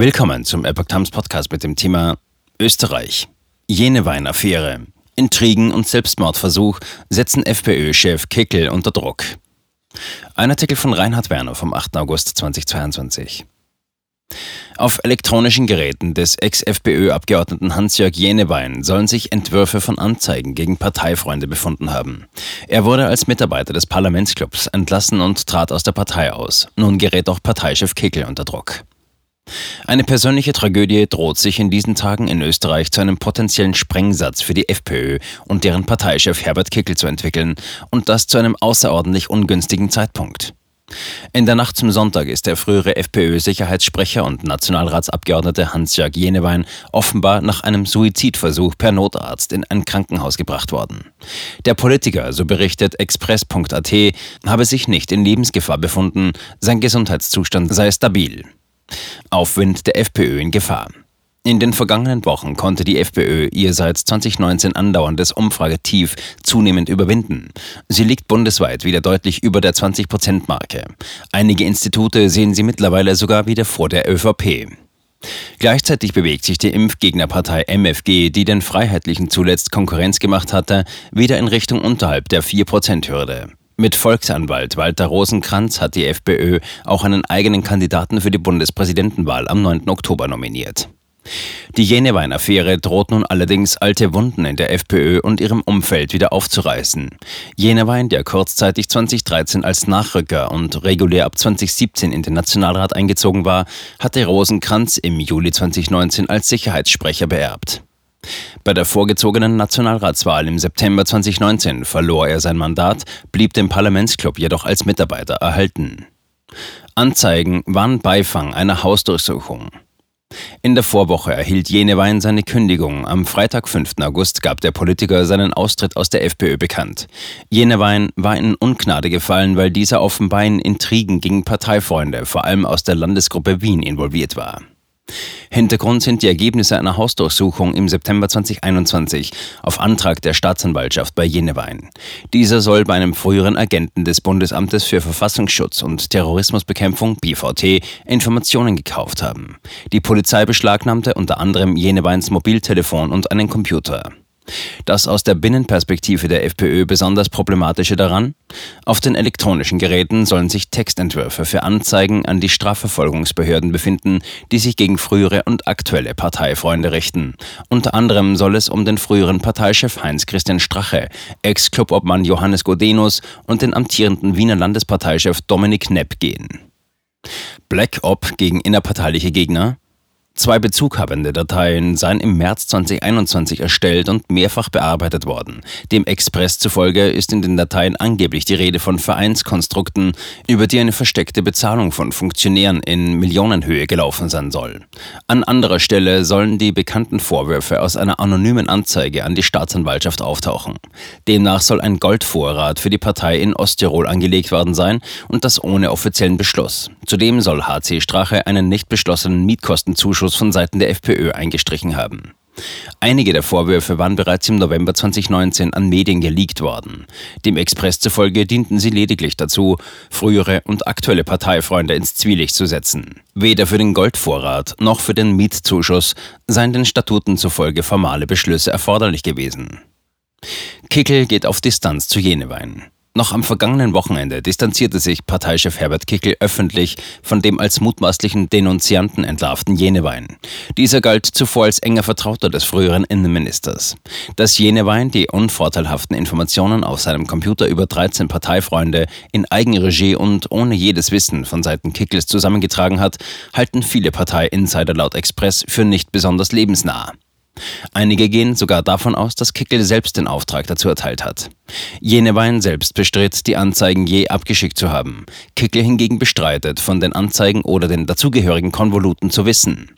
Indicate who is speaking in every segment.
Speaker 1: Willkommen zum Epoch Times Podcast mit dem Thema Österreich. Jene Weinaffäre. Intrigen und Selbstmordversuch setzen FPÖ-Chef Kickel unter Druck. Ein Artikel von Reinhard Werner vom 8. August 2022. Auf elektronischen Geräten des Ex-FPÖ-Abgeordneten Hans-Jörg Jenewein sollen sich Entwürfe von Anzeigen gegen Parteifreunde befunden haben. Er wurde als Mitarbeiter des Parlamentsclubs entlassen und trat aus der Partei aus. Nun gerät auch Parteichef Kickel unter Druck. Eine persönliche Tragödie droht sich in diesen Tagen in Österreich zu einem potenziellen Sprengsatz für die FPÖ und deren Parteichef Herbert Kickel zu entwickeln und das zu einem außerordentlich ungünstigen Zeitpunkt. In der Nacht zum Sonntag ist der frühere FPÖ-Sicherheitssprecher und Nationalratsabgeordnete Hans-Jörg Jenewein offenbar nach einem Suizidversuch per Notarzt in ein Krankenhaus gebracht worden. Der Politiker, so berichtet express.at, habe sich nicht in Lebensgefahr befunden, sein Gesundheitszustand sei stabil. Aufwind der FPÖ in Gefahr. In den vergangenen Wochen konnte die FPÖ ihr seit 2019 andauerndes Umfragetief zunehmend überwinden. Sie liegt bundesweit wieder deutlich über der 20-Prozent-Marke. Einige Institute sehen sie mittlerweile sogar wieder vor der ÖVP. Gleichzeitig bewegt sich die Impfgegnerpartei MFG, die den Freiheitlichen zuletzt Konkurrenz gemacht hatte, wieder in Richtung unterhalb der 4-Prozent-Hürde. Mit Volksanwalt Walter Rosenkranz hat die FPÖ auch einen eigenen Kandidaten für die Bundespräsidentenwahl am 9. Oktober nominiert. Die Jenewein-Affäre droht nun allerdings alte Wunden in der FPÖ und ihrem Umfeld wieder aufzureißen. Jenewein, der kurzzeitig 2013 als Nachrücker und regulär ab 2017 in den Nationalrat eingezogen war, hatte Rosenkranz im Juli 2019 als Sicherheitssprecher beerbt. Bei der vorgezogenen Nationalratswahl im September 2019 verlor er sein Mandat, blieb dem Parlamentsclub jedoch als Mitarbeiter erhalten. Anzeigen waren Beifang einer Hausdurchsuchung. In der Vorwoche erhielt Jenewein seine Kündigung. Am Freitag, 5. August, gab der Politiker seinen Austritt aus der FPÖ bekannt. Jenewein war in Ungnade gefallen, weil dieser offenbar in Intrigen gegen Parteifreunde, vor allem aus der Landesgruppe Wien, involviert war. Hintergrund sind die Ergebnisse einer Hausdurchsuchung im September 2021 auf Antrag der Staatsanwaltschaft bei Jenewein. Dieser soll bei einem früheren Agenten des Bundesamtes für Verfassungsschutz und Terrorismusbekämpfung BVT Informationen gekauft haben. Die Polizei beschlagnahmte unter anderem Jeneweins Mobiltelefon und einen Computer. Das aus der Binnenperspektive der FPÖ besonders problematische daran? Auf den elektronischen Geräten sollen sich Textentwürfe für Anzeigen an die Strafverfolgungsbehörden befinden, die sich gegen frühere und aktuelle Parteifreunde richten. Unter anderem soll es um den früheren Parteichef Heinz-Christian Strache, Ex-Clubobmann Johannes Godenus und den amtierenden Wiener Landesparteichef Dominik Nepp gehen. Black Op gegen innerparteiliche Gegner? Zwei bezughabende Dateien seien im März 2021 erstellt und mehrfach bearbeitet worden. Dem Express zufolge ist in den Dateien angeblich die Rede von Vereinskonstrukten, über die eine versteckte Bezahlung von Funktionären in Millionenhöhe gelaufen sein soll. An anderer Stelle sollen die bekannten Vorwürfe aus einer anonymen Anzeige an die Staatsanwaltschaft auftauchen. Demnach soll ein Goldvorrat für die Partei in Osttirol angelegt worden sein und das ohne offiziellen Beschluss. Zudem soll HC Strache einen nicht beschlossenen Mietkostenzuschuss Ausschuss von Seiten der FPÖ eingestrichen haben. Einige der Vorwürfe waren bereits im November 2019 an Medien geleakt worden. Dem Express zufolge dienten sie lediglich dazu, frühere und aktuelle Parteifreunde ins Zwielicht zu setzen. Weder für den Goldvorrat noch für den Mietzuschuss seien den Statuten zufolge formale Beschlüsse erforderlich gewesen. Kickel geht auf Distanz zu Jenewein. Noch am vergangenen Wochenende distanzierte sich Parteichef Herbert Kickel öffentlich von dem als mutmaßlichen Denunzianten entlarvten Jenewein. Dieser galt zuvor als enger Vertrauter des früheren Innenministers. Dass Jenewein die unvorteilhaften Informationen auf seinem Computer über 13 Parteifreunde in Eigenregie und ohne jedes Wissen von Seiten Kickels zusammengetragen hat, halten viele Partei-Insider laut Express für nicht besonders lebensnah. Einige gehen sogar davon aus, dass Kickel selbst den Auftrag dazu erteilt hat. Jenewein selbst bestritt, die Anzeigen je abgeschickt zu haben. Kickel hingegen bestreitet, von den Anzeigen oder den dazugehörigen Konvoluten zu wissen.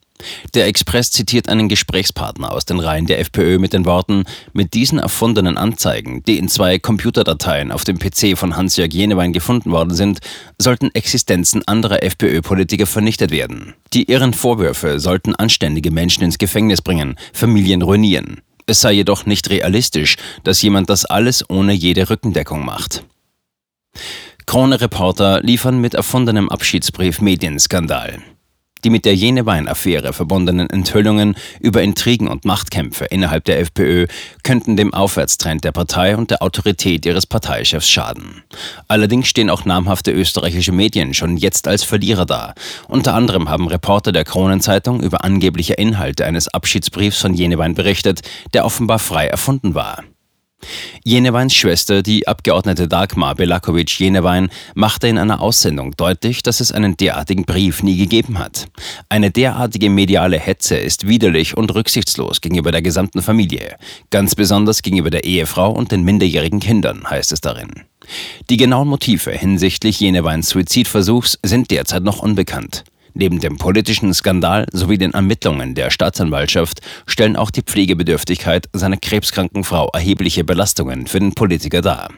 Speaker 1: Der Express zitiert einen Gesprächspartner aus den Reihen der FPÖ mit den Worten, mit diesen erfundenen Anzeigen, die in zwei Computerdateien auf dem PC von Hans-Jörg Jenewein gefunden worden sind, sollten Existenzen anderer FPÖ-Politiker vernichtet werden. Die irren Vorwürfe sollten anständige Menschen ins Gefängnis bringen, Familien ruinieren. Es sei jedoch nicht realistisch, dass jemand das alles ohne jede Rückendeckung macht. Krone-Reporter liefern mit erfundenem Abschiedsbrief Medienskandal. Die mit der Jenewein-Affäre verbundenen Enthüllungen über Intrigen und Machtkämpfe innerhalb der FPÖ könnten dem Aufwärtstrend der Partei und der Autorität ihres Parteichefs schaden. Allerdings stehen auch namhafte österreichische Medien schon jetzt als Verlierer da. Unter anderem haben Reporter der Kronenzeitung über angebliche Inhalte eines Abschiedsbriefs von Jenewein berichtet, der offenbar frei erfunden war. Jeneweins Schwester, die Abgeordnete Dagmar Belakovic-Jenewein, machte in einer Aussendung deutlich, dass es einen derartigen Brief nie gegeben hat. Eine derartige mediale Hetze ist widerlich und rücksichtslos gegenüber der gesamten Familie, ganz besonders gegenüber der Ehefrau und den minderjährigen Kindern, heißt es darin. Die genauen Motive hinsichtlich Jeneweins Suizidversuchs sind derzeit noch unbekannt. Neben dem politischen Skandal sowie den Ermittlungen der Staatsanwaltschaft stellen auch die Pflegebedürftigkeit seiner krebskranken Frau erhebliche Belastungen für den Politiker dar